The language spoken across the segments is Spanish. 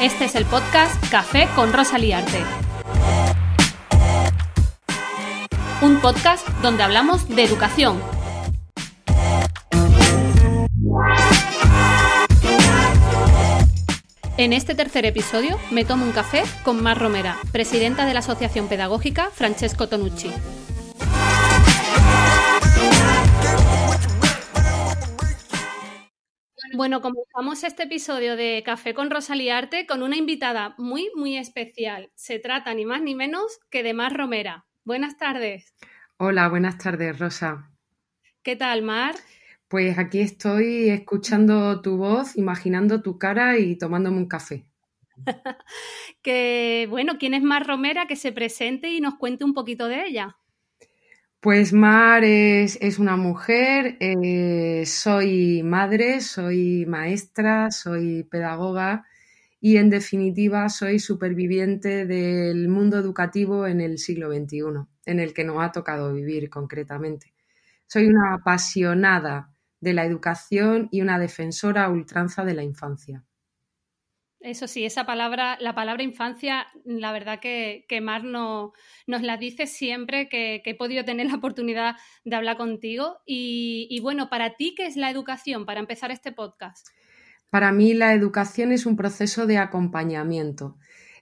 Este es el podcast Café con Rosa Liarte. Un podcast donde hablamos de educación. En este tercer episodio me tomo un café con Mar Romera, presidenta de la Asociación Pedagógica Francesco Tonucci. Bueno, comenzamos este episodio de Café con Rosalía Arte con una invitada muy, muy especial. Se trata ni más ni menos que de Mar Romera. Buenas tardes. Hola, buenas tardes, Rosa. ¿Qué tal, Mar? Pues aquí estoy escuchando tu voz, imaginando tu cara y tomándome un café. que bueno, ¿quién es Mar Romera? Que se presente y nos cuente un poquito de ella. Pues Mar es, una mujer, eh, soy madre, soy maestra, soy pedagoga y en definitiva soy superviviente del mundo educativo en el siglo XXI, en el que nos ha tocado vivir concretamente. Soy una apasionada de la educación y una defensora a ultranza de la infancia. Eso sí, esa palabra, la palabra infancia, la verdad que, que Mar no, nos la dice siempre que, he podido tener la oportunidad de hablar contigo. Y, bueno, para ti, ¿qué es la educación? Para empezar este podcast. Para mí la educación es un proceso de acompañamiento.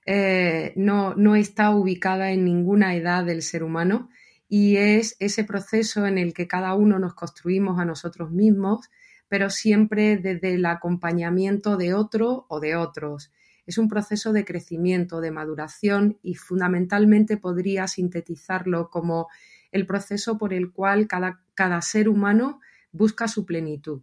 Eh, no, no está ubicada en ninguna edad del ser humano y es ese proceso en el que cada uno nos construimos a nosotros mismos pero siempre desde el acompañamiento de otro o de otros. Es un proceso de crecimiento, de maduración y fundamentalmente podría sintetizarlo como el proceso por el cual cada, cada ser humano busca su plenitud.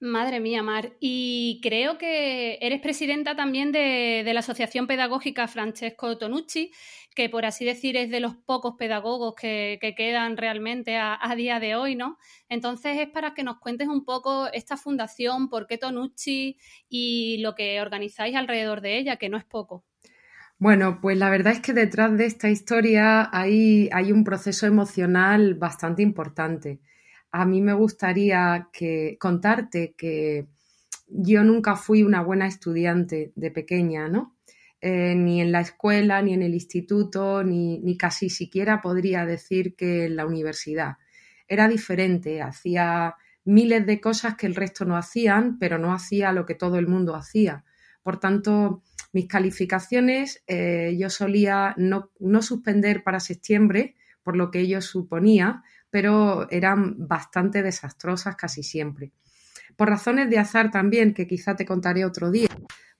Madre mía, Mar. Y creo que eres presidenta también de, la Asociación Pedagógica Francesco Tonucci, que por así decir es de los pocos pedagogos que, quedan realmente a, día de hoy, ¿no? Entonces es para que nos cuentes un poco esta fundación, por qué Tonucci y lo que organizáis alrededor de ella, que no es poco. Bueno, pues la verdad es que detrás de esta historia hay, un proceso emocional bastante importante a mí me gustaría que, contarte que yo nunca fui una buena estudiante de pequeña, ¿no? Eh, ni en la escuela, ni en el instituto, ni, ni, casi siquiera podría decir que en la universidad. Era diferente, hacía miles de cosas que el resto no hacían, pero no hacía lo que todo el mundo hacía. Por tanto, mis calificaciones eh, yo solía no, no suspender para septiembre, por lo que ello suponía, pero eran bastante desastrosas casi siempre. Por razones de azar también, que quizá te contaré otro día,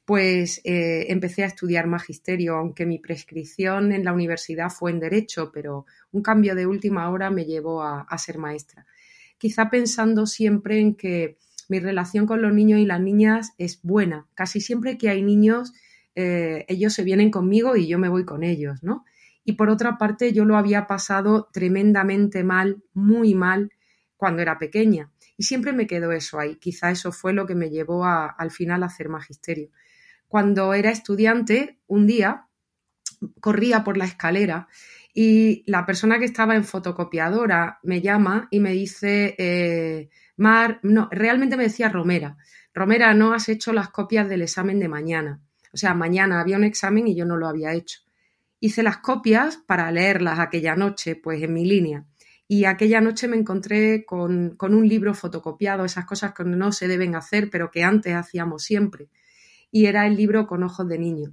pues eh, empecé a estudiar magisterio, aunque mi prescripción en la universidad fue en derecho, pero un cambio de última hora me llevó a, ser maestra. Quizá pensando siempre en que mi relación con los niños y las niñas es buena. Casi siempre que hay niños, eh, ellos se vienen conmigo y yo me voy con ellos, ¿no? Y por otra parte yo lo había pasado tremendamente mal, muy mal, cuando era pequeña. Y siempre me quedó eso ahí. Quizá eso fue lo que me llevó al final a hacer magisterio. Cuando era estudiante, un día corría por la escalera y la persona que estaba en fotocopiadora me llama y me dice, eh, Mar, no, realmente me decía Romera, Romera, no has hecho las copias del examen de mañana. O sea, mañana había un examen y yo no lo había hecho hice las copias para leerlas aquella noche, pues en mi línea. y aquella noche me encontré con, un libro fotocopiado, esas cosas que no se deben hacer, pero que antes hacíamos siempre. Y era el libro Con ojos de niño.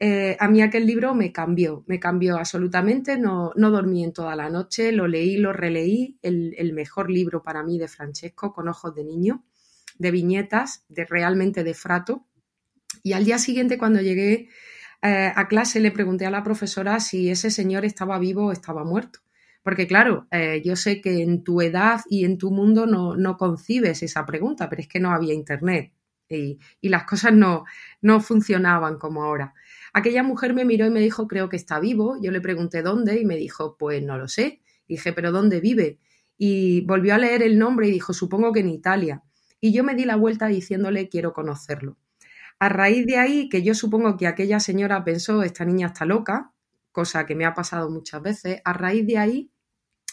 Eh, a mí aquel libro me cambió, me cambió absolutamente, no, no dormí en toda la noche, lo leí, lo releí, el, mejor libro para mí de Francesco, Con ojos de niño, de viñetas, de realmente de frato. Y al día siguiente, cuando llegué eh, a clase, le pregunté a la profesora si ese señor estaba vivo o estaba muerto. Porque claro, eh, yo sé que en tu edad y en tu mundo no, concibes esa pregunta, pero es que no había internet y, las cosas no, no funcionaban como ahora. Aquella mujer me miró y me dijo, creo que está vivo. Yo le pregunté dónde y me dijo, pues no lo sé. dije, pero ¿dónde vive? Y volvió a leer el nombre y dijo, supongo que en Italia. Y yo me di la vuelta diciéndole, quiero conocerlo. A raíz de ahí, que yo supongo que aquella señora pensó, esta niña está loca, cosa que me ha pasado muchas veces, a raíz de ahí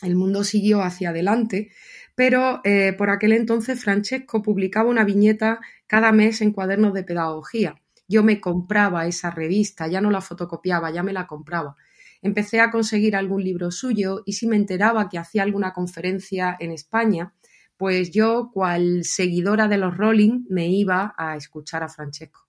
el mundo siguió hacia adelante, pero eh, por aquel entonces Francesco publicaba una viñeta cada mes en cuadernos de pedagogía. Yo me compraba esa revista, ya no la fotocopiaba, ya me la compraba. Empecé a conseguir algún libro suyo y si me enteraba que hacía alguna conferencia en España, pues yo, cual seguidora de los Rolling, me iba a escuchar a Francesco.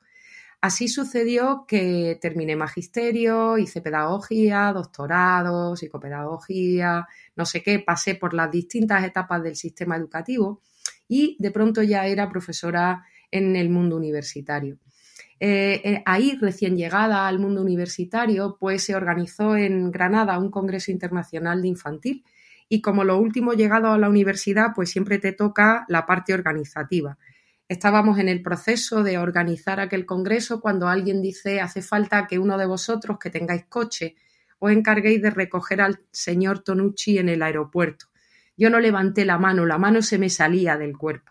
Así sucedió que terminé magisterio, hice pedagogía, doctorado, psicopedagogía, no sé qué, pasé por las distintas etapas del sistema educativo y de pronto ya era profesora en el mundo universitario. Eh, eh, ahí, recién llegada al mundo universitario, pues se organizó en Granada un Congreso Internacional de Infantil y como lo último llegado a la universidad, pues siempre te toca la parte organizativa. Estábamos en el proceso de organizar aquel congreso cuando alguien dice hace falta que uno de vosotros que tengáis coche os encarguéis de recoger al señor Tonucci en el aeropuerto. Yo no levanté la mano, la mano se me salía del cuerpo.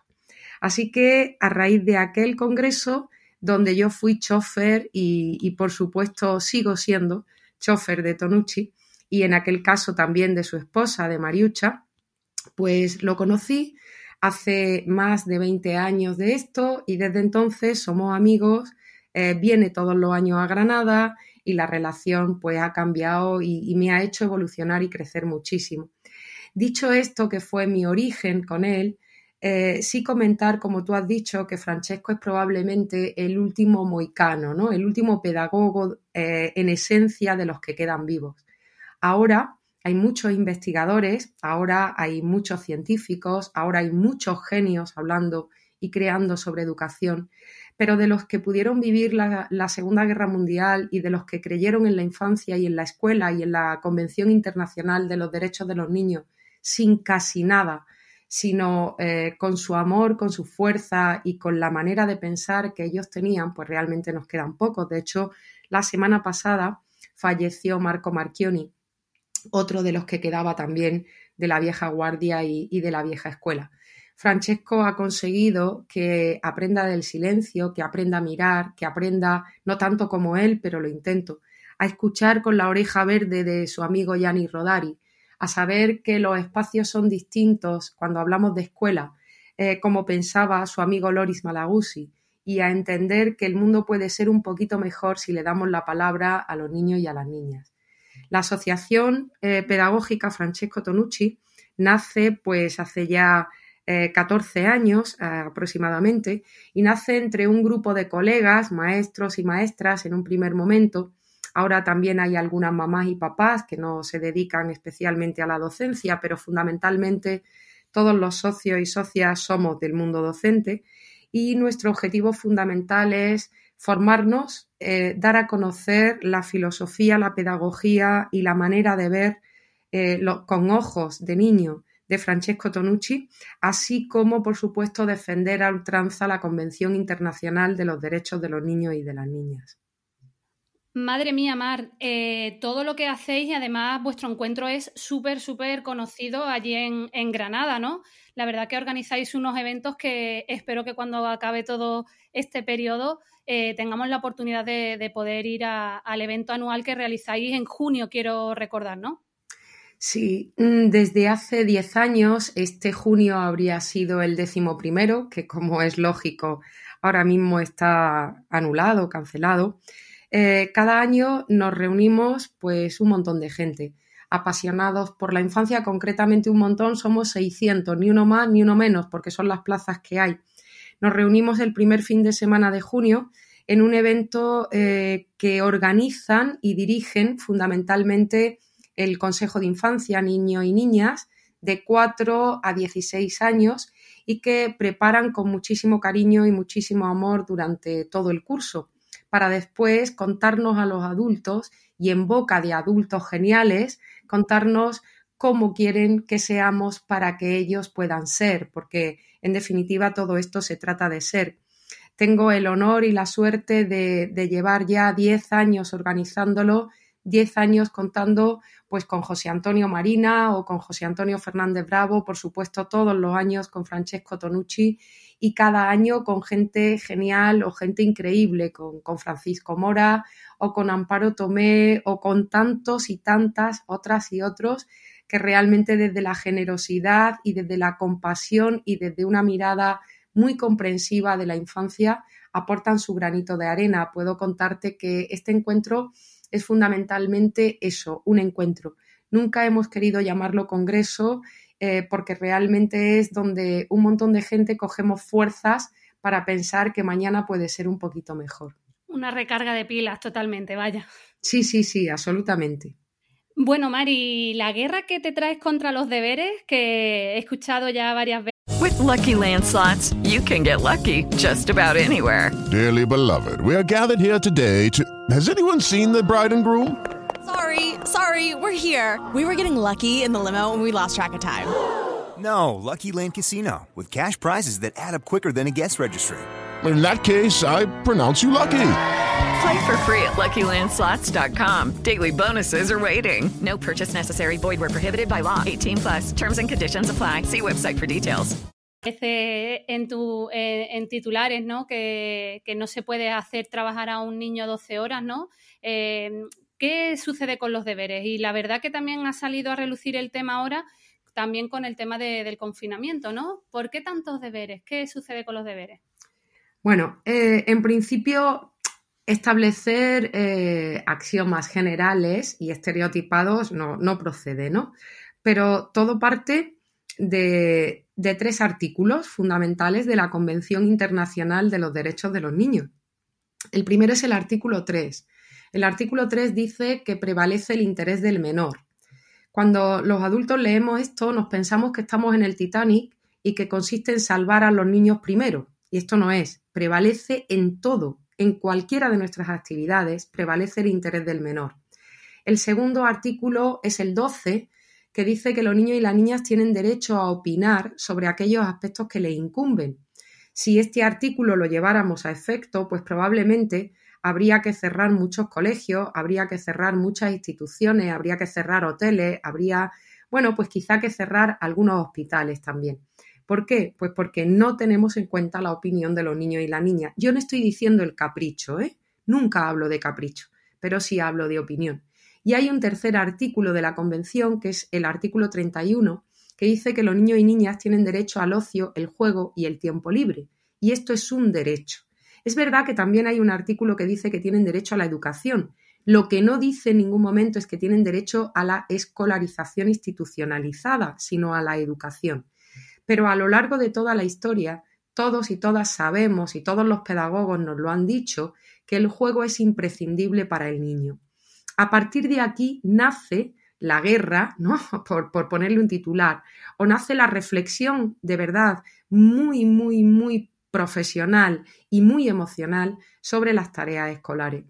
Así que a raíz de aquel congreso, donde yo fui chofer y, y por supuesto sigo siendo chofer de Tonucci, y en aquel caso también de su esposa, de Mariucha, pues lo conocí hace más de 20 años de esto y desde entonces somos amigos, eh, viene todos los años a Granada y la relación pues ha cambiado y, me ha hecho evolucionar y crecer muchísimo. Dicho esto, que fue mi origen con él, eh, sí comentar, como tú has dicho, que Francesco es probablemente el último moicano, ¿no? el último pedagogo eh, en esencia de los que quedan vivos. Ahora, hay muchos investigadores, ahora hay muchos científicos, ahora hay muchos genios hablando y creando sobre educación, pero de los que pudieron vivir la, Segunda Guerra Mundial y de los que creyeron en la infancia y en la escuela y en la Convención Internacional de los Derechos de los Niños sin casi nada, sino eh, con su amor, con su fuerza y con la manera de pensar que ellos tenían, pues realmente nos quedan pocos. De hecho, la semana pasada falleció Marco Marchioni, otro de los que quedaba también de la vieja guardia y, de la vieja escuela. Francesco ha conseguido que aprenda del silencio, que aprenda a mirar, que aprenda, no tanto como él, pero lo intento, a escuchar con la oreja verde de su amigo Gianni Rodari, a saber que los espacios son distintos cuando hablamos de escuela, eh, como pensaba su amigo Loris Malaguzzi, y a entender que el mundo puede ser un poquito mejor si le damos la palabra a los niños y a las niñas. La Asociación eh, Pedagógica Francesco Tonucci nace pues hace ya 14 eh, años eh, aproximadamente y nace entre un grupo de colegas, maestros y maestras en un primer momento. Ahora también hay algunas mamás y papás que no se dedican especialmente a la docencia, pero fundamentalmente todos los socios y socias somos del mundo docente y nuestro objetivo fundamental es formarnos, eh, dar a conocer la filosofía, la pedagogía y la manera de ver eh, con ojos de niño de Francesco Tonucci, así como, por supuesto, defender a ultranza la Convención Internacional de los Derechos de los Niños y de las Niñas. Madre mía, Mar, eh, todo lo que hacéis y además vuestro encuentro es súper, súper conocido allí en, en, Granada, ¿no? La verdad que organizáis unos eventos que espero que cuando acabe todo este periodo eh, tengamos la oportunidad de, poder ir al evento anual que realizáis en junio, quiero recordar, ¿no? Sí, mm, desde hace 10 años, este junio habría sido el décimo primero, que como es lógico, ahora mismo está anulado, cancelado. Eh, cada año nos reunimos pues un montón de gente. apasionados por la infancia, concretamente un montón, somos 600, ni uno más ni uno menos, porque son las plazas que hay. Nos reunimos el primer fin de semana de junio en un evento eh, que organizan y dirigen fundamentalmente el Consejo de Infancia, Niños y Niñas, de 4 a 16 años y que preparan con muchísimo cariño y muchísimo amor durante todo el curso, para después contarnos a los adultos y en boca de adultos geniales, contarnos cómo quieren que seamos para que ellos puedan ser, porque en definitiva todo esto se trata de ser. Tengo el honor y la suerte de, llevar ya 10 años organizándolo 10 años contando pues con José Antonio Marina o con José Antonio Fernández Bravo, por supuesto todos los años con Francesco Tonucci y cada año con gente genial o gente increíble, con Francisco Mora o con Amparo Tomé o con tantos y tantas otras y otros que realmente desde la generosidad y desde la compasión y desde una mirada muy comprensiva de la infancia aportan su granito de arena. Puedo contarte que este encuentro es fundamentalmente eso, un encuentro. Nunca hemos querido llamarlo congreso eh, porque realmente es donde un montón de gente cogemos fuerzas para pensar que mañana puede ser un poquito mejor. Una recarga de pilas totalmente, vaya. Sí, sí, sí, absolutamente. Bueno, Mari, la guerra que te traes contra los deberes, que he escuchado ya varias veces. With lucky landslots, you can get lucky just about anywhere. Dearly beloved, we are gathered here today to. Has anyone seen the bride and groom? Sorry, sorry, we're here. We were getting lucky in the limo and we lost track of time. No, Lucky Land Casino, with cash prizes that add up quicker than a guest registry. In that case, I pronounce you lucky. Play for free at LuckyLandSlots.com. Daily bonuses are waiting. No purchase necessary. Void where prohibited by law. 18 plus. Terms and conditions apply. See website for details. En, tu, eh, en titulares, ¿no? Que, que, no se puede hacer trabajar a un niño 12 horas, ¿no? Eh, ¿Qué sucede con los deberes? Y la verdad que también ha salido a relucir el tema ahora, también con el tema de, del confinamiento, ¿no? ¿Por qué tantos deberes? ¿Qué sucede con los deberes? Bueno, eh, en principio establecer eh, axiomas generales y estereotipados no, procede, ¿no? Pero todo parte de, de tres artículos fundamentales de la Convención Internacional de los Derechos de los Niños. El primero es el artículo 3, el artículo 3 dice que prevalece el interés del menor. Cuando los adultos leemos esto, nos pensamos que estamos en el Titanic y que consiste en salvar a los niños primero. Y esto no es. Prevalece en todo, en cualquiera de nuestras actividades, prevalece el interés del menor. El segundo artículo es el 12, que dice que los niños y las niñas tienen derecho a opinar sobre aquellos aspectos que les incumben. Si este artículo lo lleváramos a efecto, pues probablemente habría que cerrar muchos colegios, habría que cerrar muchas instituciones, habría que cerrar hoteles, habría, bueno, pues quizá que cerrar algunos hospitales también. ¿Por qué? Pues porque no tenemos en cuenta la opinión de los niños y la niña. Yo no estoy diciendo el capricho, ¿eh? Nunca hablo de capricho, pero sí hablo de opinión. Y hay un tercer artículo de la Convención, que es el artículo 31, que dice que los niños y niñas tienen derecho al ocio, el juego y el tiempo libre. Y esto es un derecho. Es verdad que también hay un artículo que dice que tienen derecho a la educación. Lo que no dice en ningún momento es que tienen derecho a la escolarización institucionalizada, sino a la educación. Pero a lo largo de toda la historia, todos y todas sabemos, y todos los pedagogos nos lo han dicho, que el juego es imprescindible para el niño. A partir de aquí nace la guerra, ¿no? Por, por, ponerle un titular, o nace la reflexión de verdad muy, muy, muy profesional y muy emocional sobre las tareas escolares.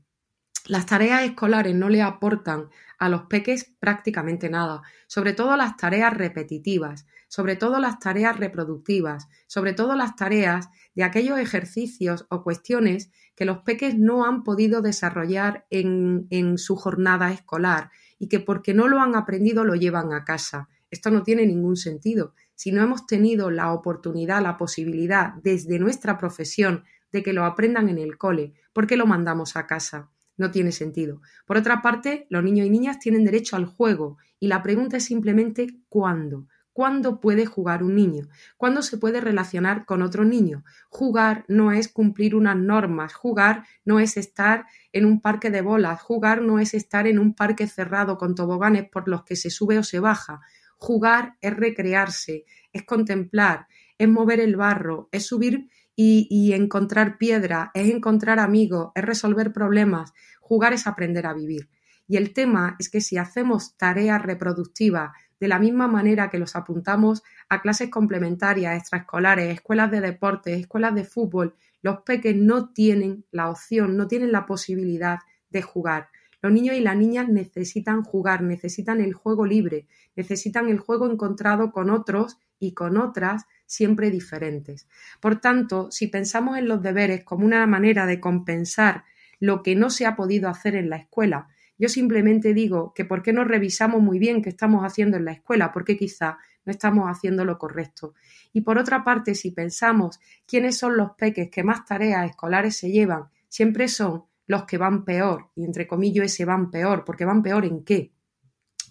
Las tareas escolares no le aportan a los peques prácticamente nada, sobre todo las tareas repetitivas, sobre todo las tareas reproductivas, sobre todo las tareas de aquellos ejercicios o cuestiones que los peques no han podido desarrollar en, en su jornada escolar y que porque no lo han aprendido lo llevan a casa. Esto no tiene ningún sentido si no hemos tenido la oportunidad, la posibilidad desde nuestra profesión de que lo aprendan en el cole, ¿por qué lo mandamos a casa? No tiene sentido. Por otra parte, los niños y niñas tienen derecho al juego y la pregunta es simplemente ¿cuándo? ¿Cuándo puede jugar un niño? ¿Cuándo se puede relacionar con otro niño? Jugar no es cumplir unas normas, jugar no es estar en un parque de bolas, jugar no es estar en un parque cerrado con toboganes por los que se sube o se baja. Jugar es recrearse, es contemplar, es mover el barro, es subir y, encontrar piedra, es encontrar amigos, es resolver problemas. Jugar es aprender a vivir. Y el tema es que si hacemos tareas reproductivas de la misma manera que los apuntamos a clases complementarias, extraescolares, escuelas de deporte, escuelas de fútbol, los peques no tienen la opción, no tienen la posibilidad de jugar. Los niños y las niñas necesitan jugar, necesitan el juego libre, necesitan el juego encontrado con otros y con otras siempre diferentes. Por tanto, si pensamos en los deberes como una manera de compensar lo que no se ha podido hacer en la escuela yo simplemente digo que por qué no revisamos muy bien qué estamos haciendo en la escuela, porque quizá no estamos haciendo lo correcto. Y por otra parte, si pensamos quiénes son los peques que más tareas escolares se llevan, siempre son los que van peor, y entre comillas ese van peor, porque van peor en qué,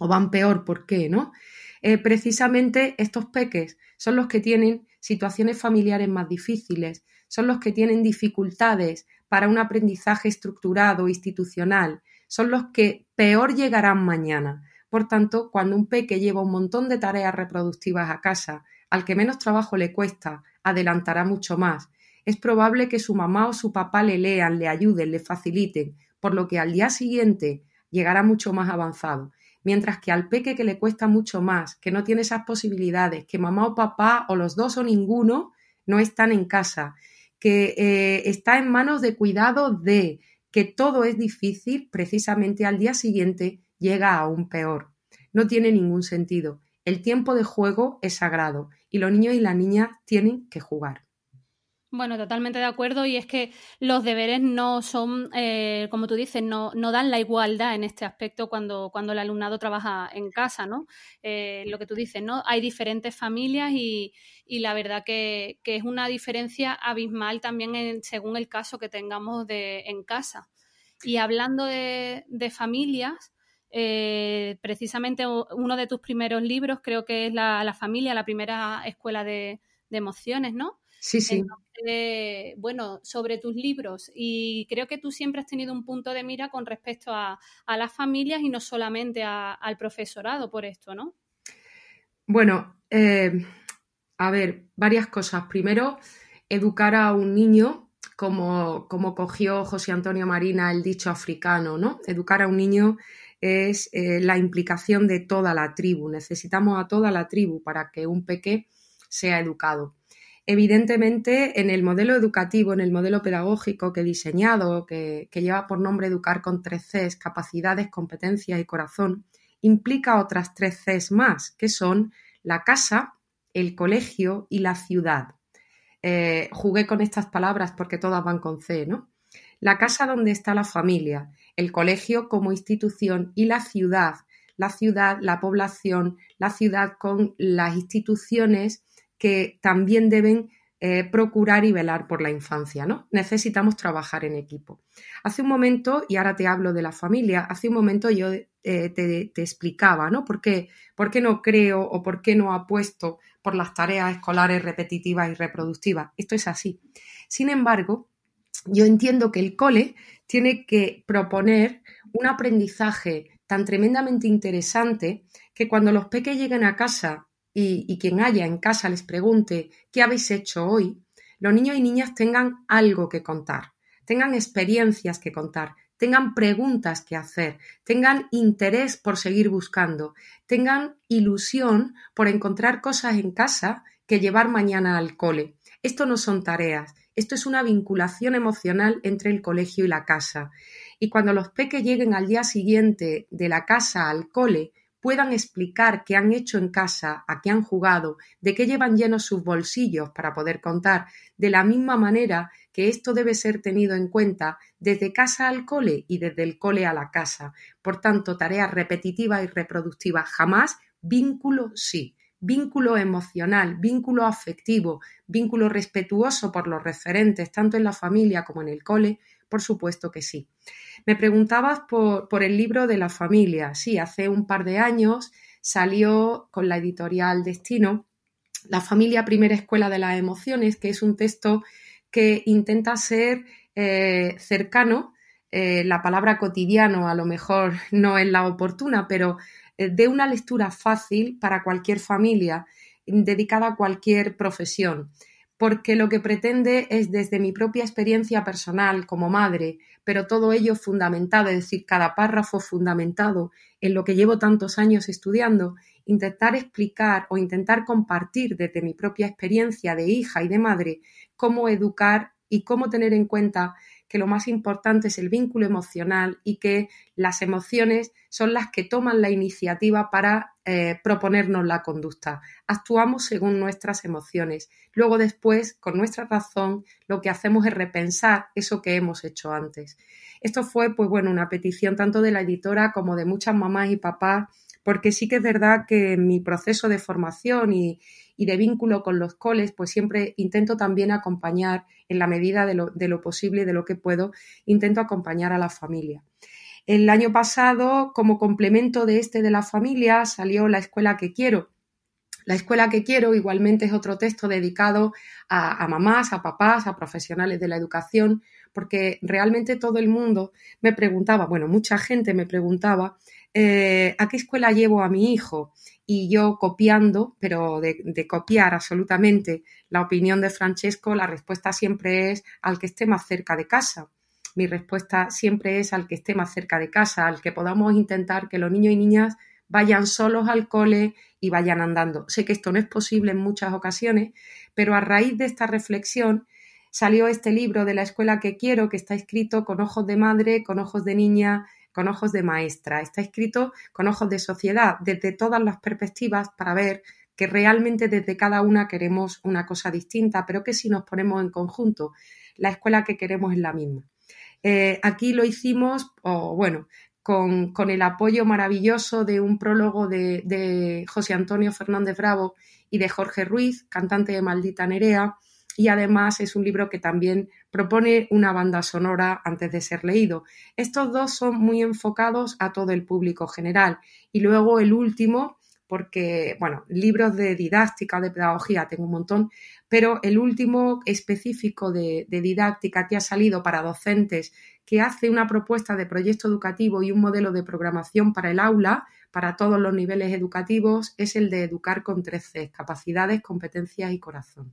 o van peor por qué, ¿no? Eh, precisamente estos peques son los que tienen situaciones familiares más difíciles, son los que tienen dificultades para un aprendizaje estructurado, institucional, son los que peor llegarán mañana. Por tanto, cuando un peque lleva un montón de tareas reproductivas a casa, al que menos trabajo le cuesta, adelantará mucho más. Es probable que su mamá o su papá le lean, le ayuden, le faciliten, por lo que al día siguiente llegará mucho más avanzado. Mientras que al peque que le cuesta mucho más, que no tiene esas posibilidades, que mamá o papá o los dos o ninguno no están en casa, que eh, está en manos de cuidado de, que todo es difícil, precisamente al día siguiente llega aún peor. No tiene ningún sentido. El tiempo de juego es sagrado y los niños y las niñas tienen que jugar. Bueno, totalmente de acuerdo. Y es que los deberes no son, eh, como tú dices, no, no, dan la igualdad en este aspecto cuando, cuando el alumnado trabaja en casa, ¿no? Eh, lo que tú dices, ¿no? Hay diferentes familias y, y la verdad que, que, es una diferencia abismal también según el caso que tengamos de, en casa. Y hablando de, de familias, eh, precisamente uno de tus primeros libros creo que es la, la familia, la primera escuela de emociones, ¿no? Sí, sí. bueno, sobre tus libros y creo que tú siempre has tenido un punto de mira con respecto a, las familias y no solamente al profesorado por esto, ¿no? Bueno, eh, a ver, varias cosas. Primero, educar a un niño como, como cogió José Antonio Marina el dicho africano, ¿no? Educar a un niño es eh, la implicación de toda la tribu. Necesitamos a toda la tribu para que un peque sea educado. Evidentemente, en el modelo educativo, en el modelo pedagógico que he diseñado, que, lleva por nombre Educar con tres Cs, capacidades, competencias y corazón, implica otras tres Cs más, que son la casa, el colegio y la ciudad. Eh, jugué con estas palabras porque todas van con C, ¿no? La casa donde está la familia, el colegio como institución y la ciudad, la ciudad, la población, la ciudad con las instituciones que también deben eh, procurar y velar por la infancia, ¿no? Necesitamos trabajar en equipo. Hace un momento, y ahora te hablo de la familia, hace un momento yo eh, te, explicaba, ¿no? ¿Por qué, ¿Por qué no creo o por qué no apuesto por las tareas escolares repetitivas y reproductivas? Esto es así. Sin embargo, yo entiendo que el cole tiene que proponer un aprendizaje tan tremendamente interesante que cuando los peques lleguen a casa y, quien haya en casa les pregunte qué habéis hecho hoy, los niños y niñas tengan algo que contar, tengan experiencias que contar, tengan preguntas que hacer, tengan interés por seguir buscando, tengan ilusión por encontrar cosas en casa que llevar mañana al cole. Esto no son tareas, esto es una vinculación emocional entre el colegio y la casa. Y cuando los peques lleguen al día siguiente de la casa al cole puedan explicar qué han hecho en casa, a qué han jugado, de qué llevan llenos sus bolsillos para poder contar, de la misma manera que esto debe ser tenido en cuenta desde casa al cole y desde el cole a la casa. Por tanto, tareas repetitivas y reproductivas jamás, vínculo sí. Vínculo emocional, vínculo afectivo, vínculo respetuoso por los referentes, tanto en la familia como en el cole, por supuesto que sí. Me preguntabas por, el libro de la familia. Sí, hace un par de años salió con la editorial Destino La familia primera escuela de las emociones, que es un texto que intenta ser eh, cercano. Eh, la palabra cotidiano a lo mejor no es la oportuna, pero de una lectura fácil para cualquier familia, dedicada a cualquier profesión. Porque lo que pretende es desde mi propia experiencia personal como madre, pero todo ello fundamentado, es decir, cada párrafo fundamentado en lo que llevo tantos años estudiando, intentar explicar o intentar compartir desde mi propia experiencia de hija y de madre cómo educar y cómo tener en cuenta que lo más importante es el vínculo emocional y que las emociones son las que toman la iniciativa para eh, proponernos la conducta. Actuamos según nuestras emociones. Luego después, con nuestra razón, lo que hacemos es repensar eso que hemos hecho antes. Esto fue, pues bueno, una petición tanto de la editora como de muchas mamás y papás porque sí que es verdad que en mi proceso de formación y, de vínculo con los coles, pues siempre intento también acompañar en la medida de lo, de lo posible y de lo que puedo, intento acompañar a la familia. El año pasado, como complemento de este de la familia, salió La Escuela que Quiero. La Escuela que Quiero igualmente es otro texto dedicado a, a, mamás, a papás, a profesionales de la educación, porque realmente todo el mundo me preguntaba, bueno, mucha gente me preguntaba eh, ¿a qué escuela llevo a mi hijo? Y yo copiando, pero de, copiar absolutamente la opinión de Francesco, la respuesta siempre es al que esté más cerca de casa. Mi respuesta siempre es al que esté más cerca de casa, al que podamos intentar que los niños y niñas vayan solos al cole y vayan andando. Sé que esto no es posible en muchas ocasiones, pero a raíz de esta reflexión salió este libro de la escuela que quiero, que está escrito con ojos de madre, con ojos de niña, con ojos de maestra. Está escrito con ojos de sociedad, desde todas las perspectivas, para ver que realmente desde cada una queremos una cosa distinta, pero que si nos ponemos en conjunto, la escuela que queremos es la misma. Eh, aquí lo hicimos, o bueno, con, el apoyo maravilloso de un prólogo de, de José Antonio Fernández Bravo y de Jorge Ruiz, cantante de Maldita Nerea, y además es un libro que también propone una banda sonora antes de ser leído. Estos dos son muy enfocados a todo el público general y luego el último porque, bueno, libros de didáctica, de pedagogía, tengo un montón, pero el último específico de, didáctica que ha salido para docentes, que hace una propuesta de proyecto educativo y un modelo de programación para el aula, para todos los niveles educativos, es el de educar con 13 capacidades, competencias y corazón.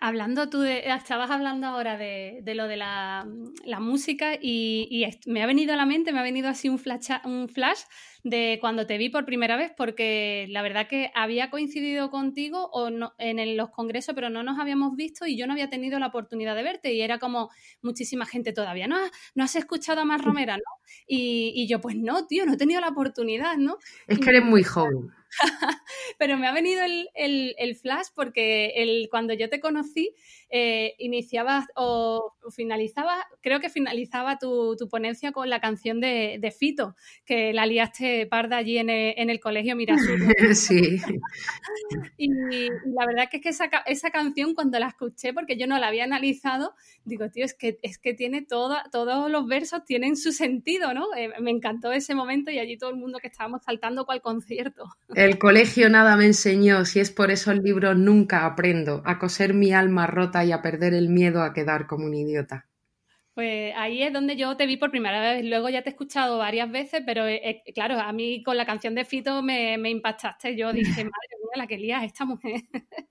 Hablando tú, de, estabas hablando ahora de, de lo de la, la música y, y, me ha venido a la mente, me ha venido así un flash, un flash de cuando te vi por primera vez, porque la verdad que había coincidido contigo o no, en los congresos, pero no nos habíamos visto y yo no había tenido la oportunidad de verte y era como muchísima gente todavía, ¿no? ¿No has escuchado a Más Romera, no? Y, y yo, pues no, tío, no he tenido la oportunidad, ¿no? Es que eres muy joven. Pero me ha venido el, el, flash porque el, cuando yo te conocí, eh, iniciabas o finalizaba, creo que finalizaba tu, tu ponencia con la canción de, de, Fito, que la liaste parda allí en el, en el colegio Mirasur. sí. y, y, la verdad que es que esa, esa, canción cuando la escuché, porque yo no la había analizado, digo, tío, es que, es que tiene todo, todos los versos tienen su sentido, ¿no? Eh, me encantó ese momento y allí todo el mundo que estábamos saltando cual concierto. El colegio nada me enseñó, si es por eso el libro nunca aprendo, a coser mi alma rota y a perder el miedo a quedar como un idiota. Pues ahí es donde yo te vi por primera vez. Luego ya te he escuchado varias veces, pero eh, eh, claro, a mí con la canción de Fito me, impactaste. Yo dije, madre mía, la que lía esta mujer.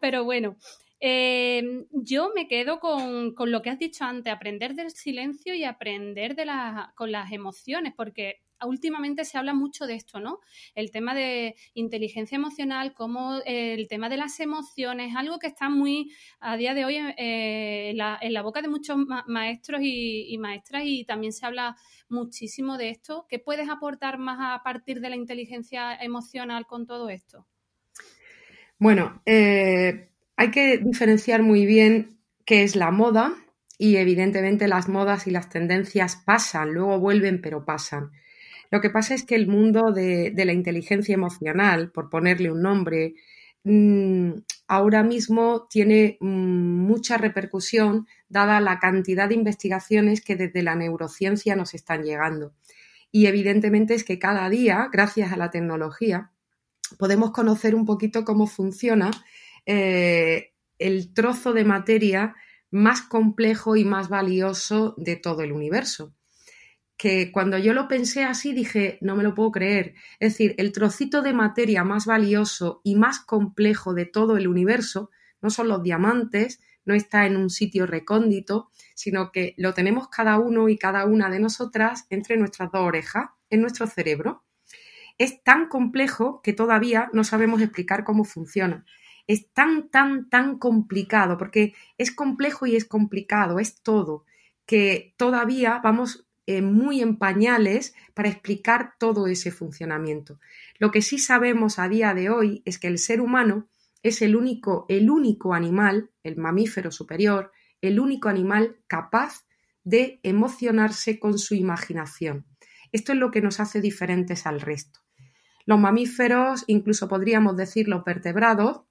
pero bueno, em, yo me quedo con, lo que has dicho antes, aprender del silencio y aprender de con las emociones, porque últimamente se habla mucho de esto, ¿no? El tema de inteligencia emocional, como el tema de las emociones, algo que está muy a día de hoy eh, en, la, boca de muchos maestros y, maestras y también se habla muchísimo de esto. ¿Qué puedes aportar más a partir de la inteligencia emocional con todo esto? Bueno, eh, hay que diferenciar muy bien qué es la moda y evidentemente las modas y las tendencias pasan, luego vuelven, pero pasan. Lo que pasa es que el mundo de, la inteligencia emocional, por ponerle un nombre, mm, ahora mismo tiene mm, mucha repercusión dada la cantidad de investigaciones que desde la neurociencia nos están llegando. Y evidentemente es que cada día, gracias a la tecnología, podemos conocer un poquito cómo funciona eh, el trozo de materia más complejo y más valioso de todo el universo que cuando yo lo pensé así dije, no me lo puedo creer. Es decir, el trocito de materia más valioso y más complejo de todo el universo no son los diamantes, no está en un sitio recóndito, sino que lo tenemos cada uno y cada una de nosotras entre nuestras dos orejas, en nuestro cerebro. Es tan complejo que todavía no sabemos explicar cómo funciona. Es tan, tan, tan complicado, porque es complejo y es complicado, es todo, que todavía vamos eh, muy en pañales para explicar todo ese funcionamiento. Lo que sí sabemos a día de hoy es que el ser humano es el único, el único animal, el mamífero superior, el único animal capaz de emocionarse con su imaginación. Esto es lo que nos hace diferentes al resto. Los mamíferos, incluso podríamos decir los vertebrados,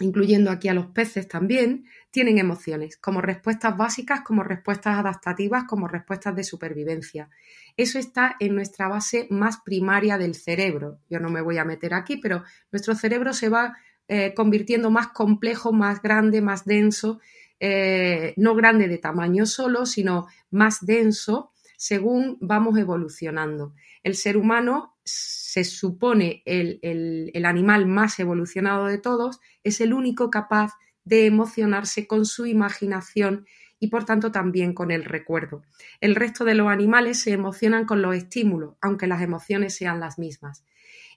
incluyendo aquí a los peces también, tienen emociones, como respuestas básicas, como respuestas adaptativas, como respuestas de supervivencia. Eso está en nuestra base más primaria del cerebro. Yo no me voy a meter aquí, pero nuestro cerebro se va eh, convirtiendo más complejo, más grande, más denso, eh, no grande de tamaño solo, sino más denso según vamos evolucionando. El ser humano se supone el, animal más evolucionado de todos, es el único capaz de emocionarse con su imaginación y por tanto también con el recuerdo. El resto de los animales se emocionan con los estímulos, aunque las emociones sean las mismas.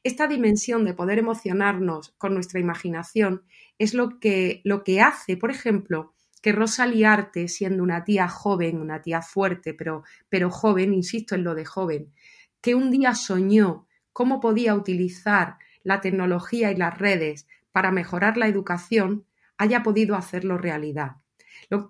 Esta dimensión de poder emocionarnos con nuestra imaginación es lo que, lo que hace, por ejemplo, que Rosa Liarte, siendo una tía joven, una tía fuerte, pero, pero joven, insisto en lo de joven, que un día soñó cómo podía utilizar la tecnología y las redes para mejorar la educación, haya podido hacerlo realidad.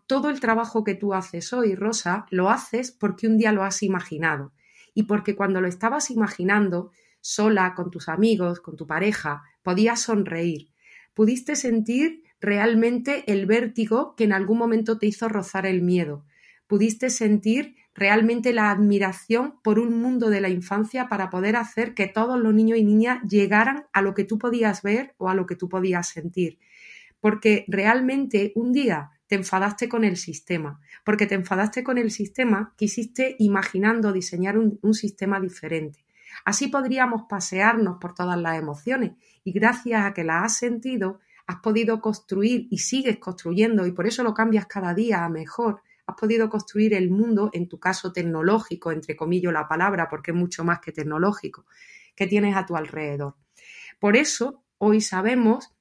todo el trabajo que tú haces hoy, Rosa, lo haces porque un día lo has imaginado y porque cuando lo estabas imaginando, sola, con tus amigos, con tu pareja, podías sonreír. Pudiste sentir realmente el vértigo que en algún momento te hizo rozar el miedo. Pudiste sentir realmente la admiración por un mundo de la infancia para poder hacer que todos los niños y niñas llegaran a lo que tú podías ver o a lo que tú podías sentir. Porque realmente un día te enfadaste con el sistema, porque te enfadaste con el sistema, quisiste imaginando diseñar un, un sistema diferente. Así podríamos pasearnos por todas las emociones y gracias a que las has sentido, has podido construir y sigues construyendo y por eso lo cambias cada día a mejor. Has podido construir el mundo, en tu caso tecnológico, entre comillas la palabra, porque es mucho más que tecnológico, que tienes a tu alrededor. Por eso, hoy sabemos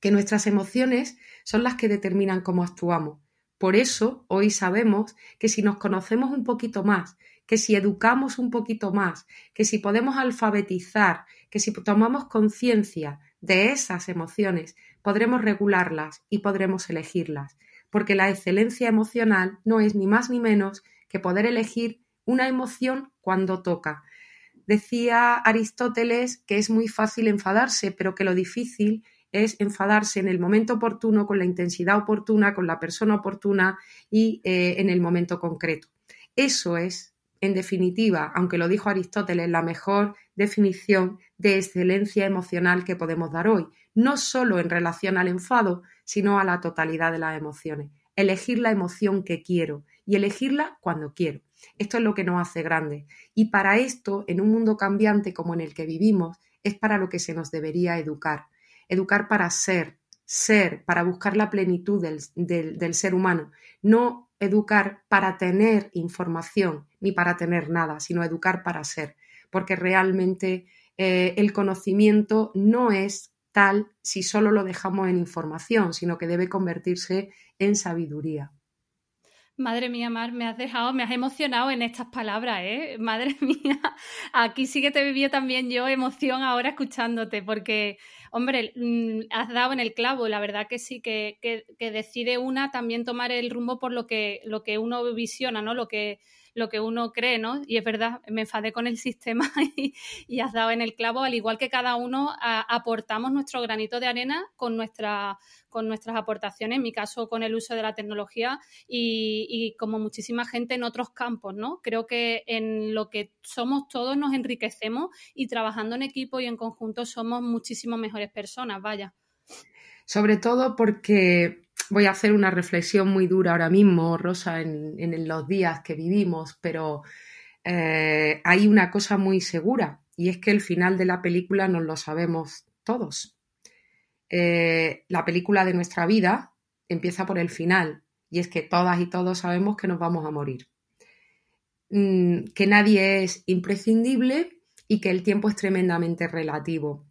que nuestras emociones son las que determinan cómo actuamos. Por eso, hoy sabemos que si nos conocemos un poquito más, que si educamos un poquito más, que si podemos alfabetizar, que si tomamos conciencia de esas emociones, podremos regularlas y podremos elegirlas, porque la excelencia emocional no es ni más ni menos que poder elegir una emoción cuando toca. Decía Aristóteles que es muy fácil enfadarse, pero que lo difícil es enfadarse en el momento oportuno, con la intensidad oportuna, con la persona oportuna y eh, en el momento concreto. Eso es en definitiva, aunque lo dijo Aristóteles, la mejor definición de excelencia emocional que podemos dar hoy, no solo en relación al enfado, sino a la totalidad de las emociones. Elegir la emoción que quiero y elegirla cuando quiero. Esto es lo que nos hace grandes. Y para esto, en un mundo cambiante como en el que vivimos, es para lo que se nos debería educar. Educar para ser, ser, para buscar la plenitud del, ser humano. No educar para tener información ni para tener nada, sino educar para ser. Porque realmente eh, el conocimiento no es tal si solo lo dejamos en información, sino que debe convertirse en sabiduría. Madre mía, Mar, me has dejado, me has emocionado en estas palabras, ¿eh? Madre mía, aquí sí que te vivió también yo emoción ahora escuchándote, porque, hombre, mm, has dado en el clavo, la verdad que sí, que, que, decide una también tomar el rumbo por lo que, lo que uno visiona, ¿no? Lo que, lo que uno cree, ¿no? Y es verdad, me enfadé con el sistema y, has dado en el clavo, al igual que cada uno aportamos nuestro granito de arena con, nuestra, con nuestras aportaciones, en mi caso con el uso de la tecnología y, como muchísima gente en otros campos, ¿no? Creo que en lo que somos todos nos enriquecemos y trabajando en equipo y en conjunto somos muchísimo mejores personas, vaya. Sobre todo porque voy a hacer una reflexión muy dura ahora mismo, Rosa, en, los días que vivimos, pero eh, hay una cosa muy segura y es que el final de la película nos lo sabemos todos. Eh, la película de nuestra vida empieza por el final y es que todas y todos sabemos que nos vamos a morir. Mm, que nadie es imprescindible y que el tiempo es tremendamente relativo.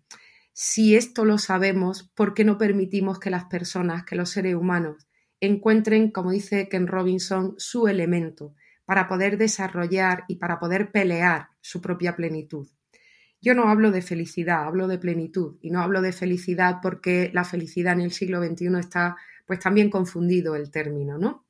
Si esto lo sabemos, ¿por qué no permitimos que las personas, que los seres humanos, encuentren, como dice Ken Robinson, su elemento para poder desarrollar y para poder pelear su propia plenitud? Yo no hablo de felicidad, hablo de plenitud y no hablo de felicidad porque la felicidad en el siglo XXI está pues también confundido el término, ¿no?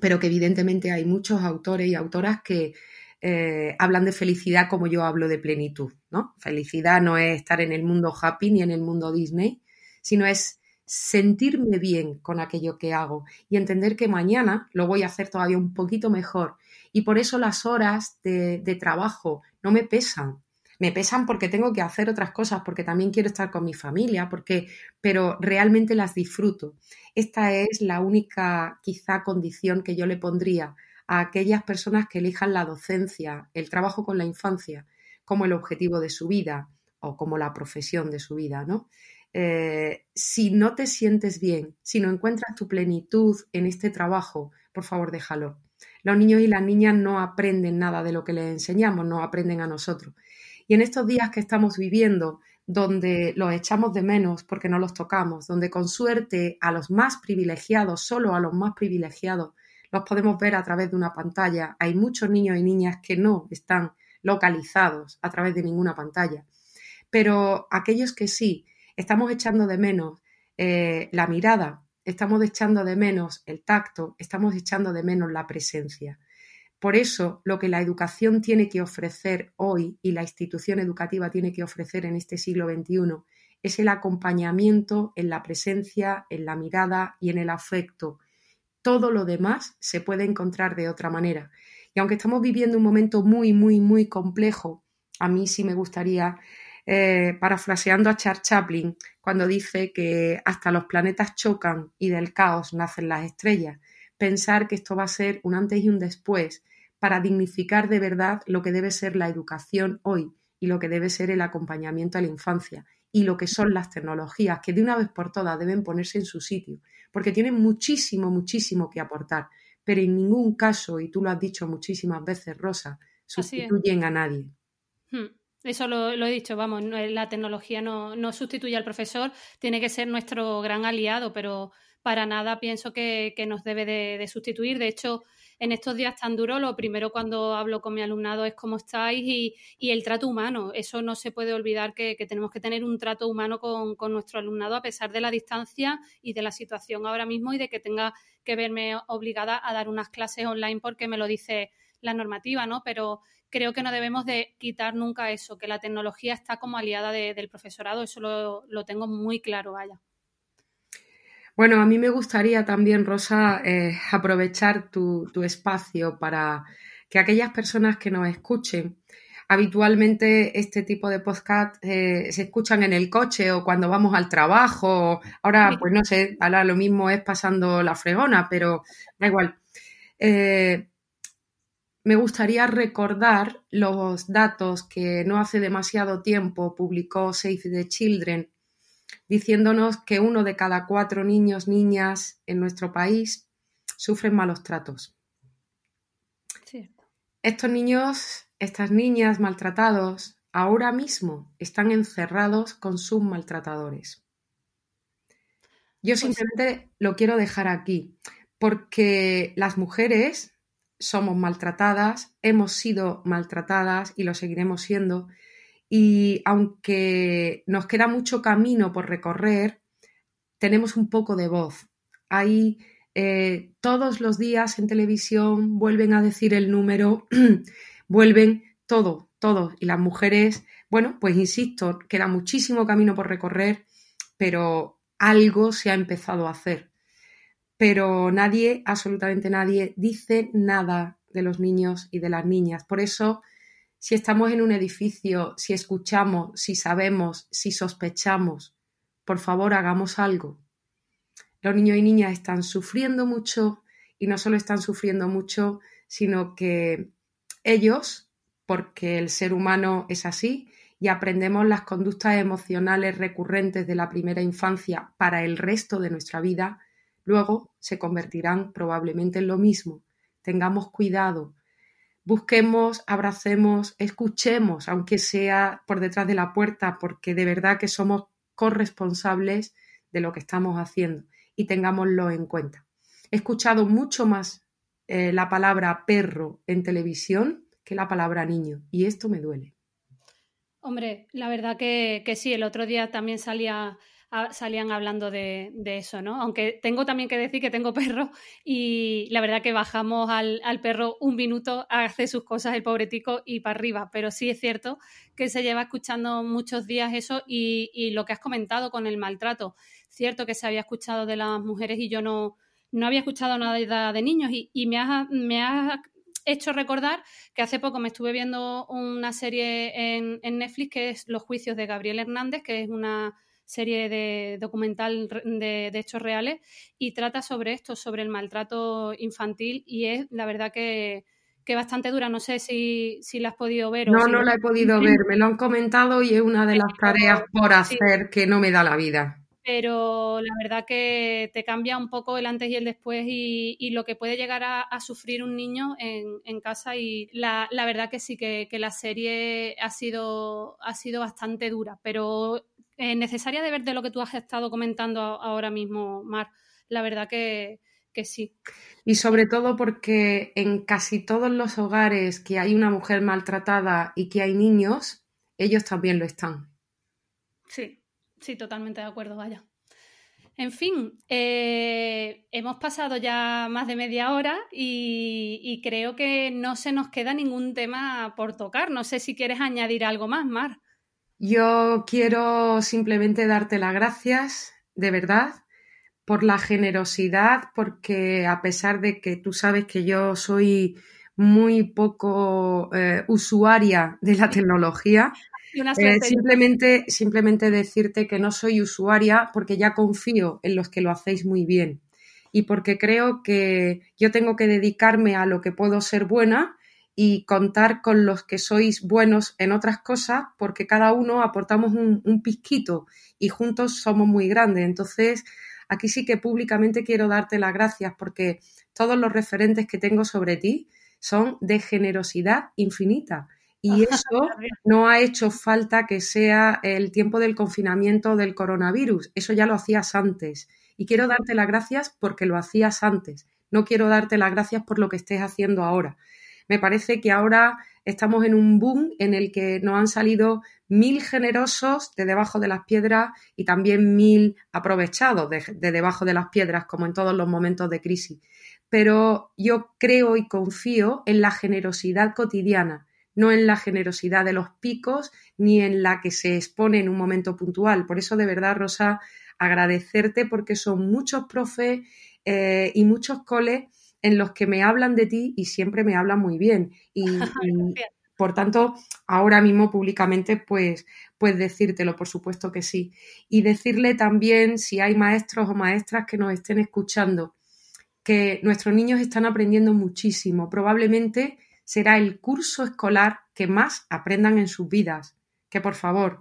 Pero que evidentemente hay muchos autores y autoras que eh, hablan de felicidad como yo hablo de plenitud, ¿no? Felicidad no es estar en el mundo happy ni en el mundo Disney, sino es sentirme bien con aquello que hago y entender que mañana lo voy a hacer todavía un poquito mejor. Y por eso las horas de, de trabajo no me pesan, me pesan porque tengo que hacer otras cosas, porque también quiero estar con mi familia, porque, pero realmente las disfruto. Esta es la única quizá condición que yo le pondría a aquellas personas que elijan la docencia, el trabajo con la infancia, como el objetivo de su vida o como la profesión de su vida, ¿no? Eh, si no te sientes bien, si no encuentras tu plenitud en este trabajo, por favor déjalo. Los niños y las niñas no aprenden nada de lo que les enseñamos, no aprenden a nosotros. Y en estos días que estamos viviendo, donde los echamos de menos porque no los tocamos, donde con suerte a los más privilegiados, solo a los más privilegiados, los podemos ver a través de una pantalla. Hay muchos niños y niñas que no están localizados a través de ninguna pantalla. Pero aquellos que sí, estamos echando de menos eh, la mirada, estamos echando de menos el tacto, estamos echando de menos la presencia. Por eso, lo que la educación tiene que ofrecer hoy y la institución educativa tiene que ofrecer en este siglo XXI es el acompañamiento en la presencia, en la mirada y en el afecto, todo lo demás se puede encontrar de otra manera. Y aunque estamos viviendo un momento muy, muy, muy complejo, a mí sí me gustaría, eh, parafraseando a Charles Chaplin, cuando dice que hasta los planetas chocan y del caos nacen las estrellas, pensar que esto va a ser un antes y un después para dignificar de verdad lo que debe ser la educación hoy y lo que debe ser el acompañamiento a la infancia y lo que son las tecnologías, que de una vez por todas deben ponerse en su sitio, porque tienen muchísimo, muchísimo que aportar, pero en ningún caso, y tú lo has dicho muchísimas veces, Rosa, sustituyen a nadie. Hmm. Eso lo, he dicho, vamos, la tecnología no, sustituye al profesor, tiene que ser nuestro gran aliado, pero para nada pienso que, nos debe de, sustituir. De hecho, en estos días tan duros, lo primero cuando hablo con mi alumnado es cómo estáis y, el trato humano. Eso no se puede olvidar que, tenemos que tener un trato humano con, nuestro alumnado a pesar de la distancia y de la situación ahora mismo y de que tenga que verme obligada a dar unas clases online porque me lo dice la normativa, ¿no? Pero creo que no debemos de quitar nunca eso, que la tecnología está como aliada del profesorado, eso lo, lo tengo muy claro, vaya. Bueno, a mí me gustaría también, Rosa, eh, aprovechar tu, espacio para que aquellas personas que nos escuchen, habitualmente este tipo de podcast eh, se escuchan en el coche o cuando vamos al trabajo. Ahora, pues no sé, ahora lo mismo es pasando la fregona, pero da igual. eh, me gustaría recordar los datos que no hace demasiado tiempo publicó Save the Children, diciéndonos que uno de cada cuatro niños, niñas en nuestro país sufren malos tratos. Estos niños, estas niñas maltratados, ahora mismo están encerrados con sus maltratadores. Yo pues simplemente lo quiero dejar aquí, porque las mujeres somos maltratadas, hemos sido maltratadas y lo seguiremos siendo. Y aunque nos queda mucho camino por recorrer, tenemos un poco de voz. Ahí eh, todos los días en televisión vuelven a decir el número, vuelven todo, todo. Y las mujeres, bueno, pues insisto, queda muchísimo camino por recorrer, pero algo se ha empezado a hacer pero nadie, absolutamente nadie, dice nada de los niños y de las niñas. Por eso, si estamos en un edificio, si escuchamos, si sabemos, si sospechamos, por favor hagamos algo. Los niños y niñas están sufriendo mucho y no solo están sufriendo mucho, sino que ellos, porque el ser humano es así, y aprendemos las conductas emocionales recurrentes de la primera infancia para el resto de nuestra vida, luego se convertirán probablemente en lo mismo. Tengamos cuidado, busquemos, abracemos, escuchemos, aunque sea por detrás de la puerta, porque de verdad que somos corresponsables de lo que estamos haciendo y tengámoslo en cuenta. He escuchado mucho más eh, la palabra perro en televisión que la palabra niño y esto me duele. Hombre, la verdad que, que sí, el otro día también salía salían hablando de, eso, ¿no? Aunque tengo también que decir que tengo perro y la verdad que bajamos al, perro un minuto a hacer sus cosas el pobre tico y para arriba, pero sí es cierto que se lleva escuchando muchos días eso y, lo que has comentado con el maltrato, cierto que se había escuchado de las mujeres y yo no, no había escuchado nada de niños y, me has hecho recordar que hace poco me estuve viendo una serie en, en, Netflix que es Los juicios de Gabriel Hernández, que es una serie de documental de, hechos reales y trata sobre esto, sobre el maltrato infantil y es la verdad que, bastante dura. No sé si, si la has podido ver. No, no la he podido ver, me lo han comentado y es una de las tareas por hacer que no me da la vida. Pero la verdad que te cambia un poco el antes y el después y, lo que puede llegar a, sufrir un niño en, casa y la, verdad que sí, que, que, la serie ha sido, ha sido bastante dura, pero eh, necesaria de ver de lo que tú has estado comentando ahora mismo, Mar. La verdad que, sí. Y sobre todo porque en casi todos los hogares que hay una mujer maltratada y que hay niños, ellos también lo están. Sí, sí, totalmente de acuerdo, vaya. En fin, eh, hemos pasado ya más de media hora y, y, creo que no se nos queda ningún tema por tocar. No sé si quieres añadir algo más, Mar. Yo quiero simplemente darte las gracias, de verdad, por la generosidad, porque a pesar de que tú sabes que yo soy muy poco eh, usuaria de la tecnología, eh, simplemente, simplemente decirte que no soy usuaria porque ya confío en los que lo hacéis muy bien y porque creo que yo tengo que dedicarme a lo que puedo ser buena y contar con los que sois buenos en otras cosas, porque cada uno aportamos un, un pizquito y juntos somos muy grandes. Entonces, aquí sí que públicamente quiero darte las gracias porque todos los referentes que tengo sobre ti son de generosidad infinita. Y eso no ha hecho falta que sea el tiempo del confinamiento del coronavirus. Eso ya lo hacías antes. Y quiero darte las gracias porque lo hacías antes. No quiero darte las gracias por lo que estés haciendo ahora. Me parece que ahora estamos en un boom en el que nos han salido mil generosos de debajo de las piedras y también mil aprovechados de, debajo de las piedras, como en todos los momentos de crisis. Pero yo creo y confío en la generosidad cotidiana, no en la generosidad de los picos ni en la que se expone en un momento puntual. Por eso, de verdad, Rosa, agradecerte porque son muchos profes eh, y muchos coles en los que me hablan de ti y siempre me hablan muy bien. Y, por tanto, ahora mismo públicamente, pues, pues decírtelo, por supuesto que sí. Y decirle también, si hay maestros o maestras que nos estén escuchando, que nuestros niños están aprendiendo muchísimo. Probablemente será el curso escolar que más aprendan en sus vidas. Que por favor,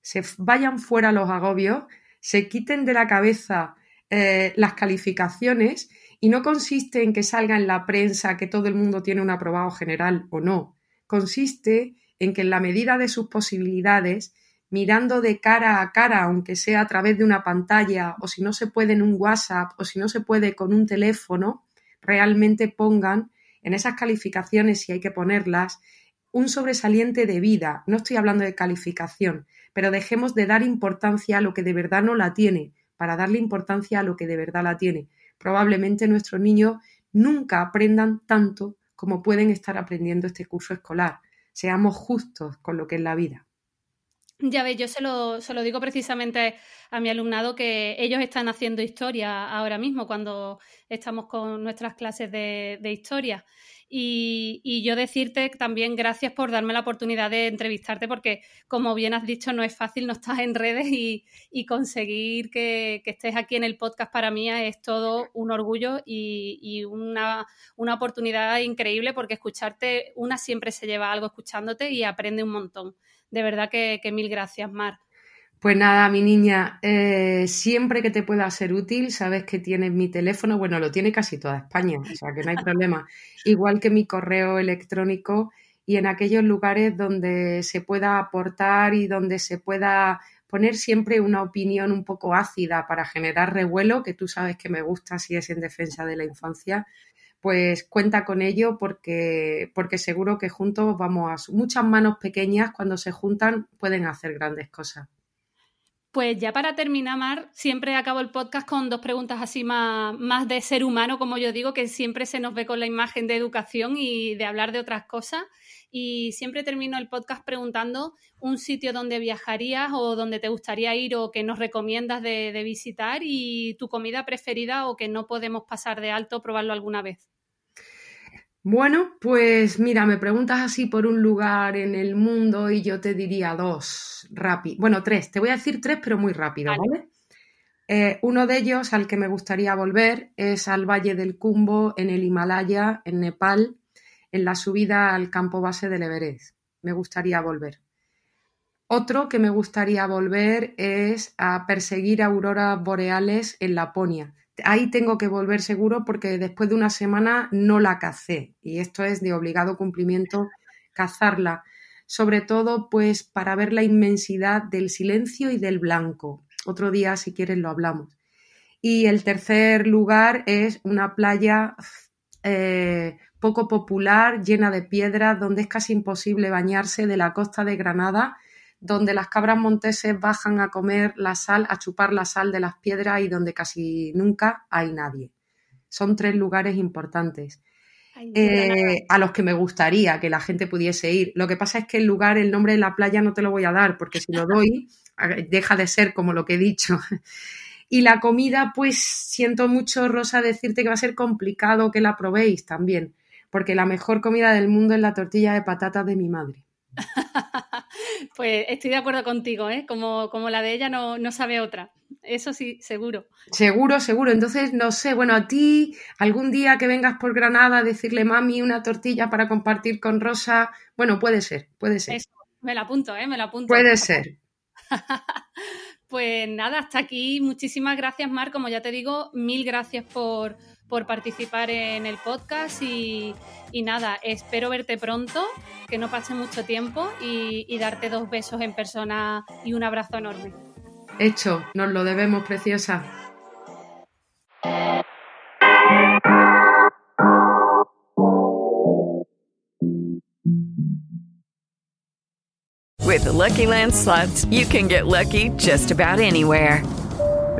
se vayan fuera los agobios, se quiten de la cabeza eh, las calificaciones y no consiste en que salga en la prensa que todo el mundo tiene un aprobado general o no. Consiste en que en la medida de sus posibilidades, mirando de cara a cara, aunque sea a través de una pantalla o si no se puede en un WhatsApp o si no se puede con un teléfono, realmente pongan en esas calificaciones, si hay que ponerlas, un sobresaliente de vida. No estoy hablando de calificación, pero dejemos de dar importancia a lo que de verdad no la tiene, para darle importancia a lo que de verdad la tiene. Probablemente nuestros niños nunca aprendan tanto como pueden estar aprendiendo este curso escolar. Seamos justos con lo que es la vida. Ya ves, yo se lo, se lo, digo precisamente a mi alumnado que ellos están haciendo historia ahora mismo cuando estamos con nuestras clases de, de historia. Y, yo decirte también gracias por darme la oportunidad de entrevistarte, porque como bien has dicho, no es fácil, no estás en redes y, conseguir que, estés aquí en el podcast para mí es todo un orgullo y, una, oportunidad increíble, porque escucharte, una siempre se lleva algo escuchándote y aprende un montón. De verdad que mil gracias, Mar. Pues nada, mi niña, eh, siempre que te pueda ser útil, sabes que tienes mi teléfono, bueno, lo tiene casi toda España, o sea que no hay problema, igual que mi correo electrónico y en aquellos lugares donde se pueda aportar y donde se pueda poner siempre una opinión un poco ácida para generar revuelo, que tú sabes que me gusta si es en defensa de la infancia, pues cuenta con ello porque, porque seguro que juntos vamos a muchas manos pequeñas cuando se juntan pueden hacer grandes cosas. Pues ya para terminar, Mar, siempre acabo el podcast con dos preguntas así más, más de ser humano, como yo digo, que siempre se nos ve con la imagen de educación y de hablar de otras cosas. Y siempre termino el podcast preguntando un sitio donde viajarías o donde te gustaría ir o que nos recomiendas de, de visitar y tu comida preferida o que no podemos pasar de alto probarlo alguna vez. Bueno, pues mira, me preguntas así por un lugar en el mundo y yo te diría dos, rápido. Bueno, tres, te voy a decir tres, pero muy rápido, ¿vale? Eh, uno de ellos al que me gustaría volver es al Valle del Cumbo en el Himalaya, en Nepal, en la subida al campo base del Everest. Me gustaría volver. Otro que me gustaría volver es a perseguir auroras boreales en Laponia ahí tengo que volver seguro porque después de una semana no la cacé y esto es de obligado cumplimiento cazarla, sobre todo pues para ver la inmensidad del silencio y del blanco. Otro día si quieres lo hablamos. Y el tercer lugar es una playa eh, poco popular, llena de piedras, donde es casi imposible bañarse de la costa de Granada donde las cabras monteses bajan a comer la sal, a chupar la sal de las piedras y donde casi nunca hay nadie. Son tres lugares importantes. Eh, a los que me gustaría que la gente pudiese ir. Lo que pasa es que el lugar, el nombre de la playa no te lo voy a dar, porque si lo doy, deja de ser como lo que he dicho. Y la comida, pues siento mucho, Rosa, decirte que va a ser complicado que la probéis también, porque la mejor comida del mundo es la tortilla de patatas de mi madre. pues estoy de acuerdo contigo, ¿eh? Como, como la de ella no, no sabe otra. Eso sí, seguro. Seguro, seguro. Entonces, no sé, bueno, a ti, algún día que vengas por Granada a decirle mami una tortilla para compartir con Rosa, bueno, puede ser, puede ser. me la apunto, ¿eh? Me la apunto. Puede ser. pues nada, hasta aquí. Muchísimas gracias, Mar. Como ya te digo, mil gracias por, por participar en el podcast y, nada, espero verte pronto, que no pase mucho tiempo y, darte dos besos en persona y un abrazo enorme. Hecho, nos lo debemos, preciosa. With Lucky Land slots, you can get lucky just about anywhere.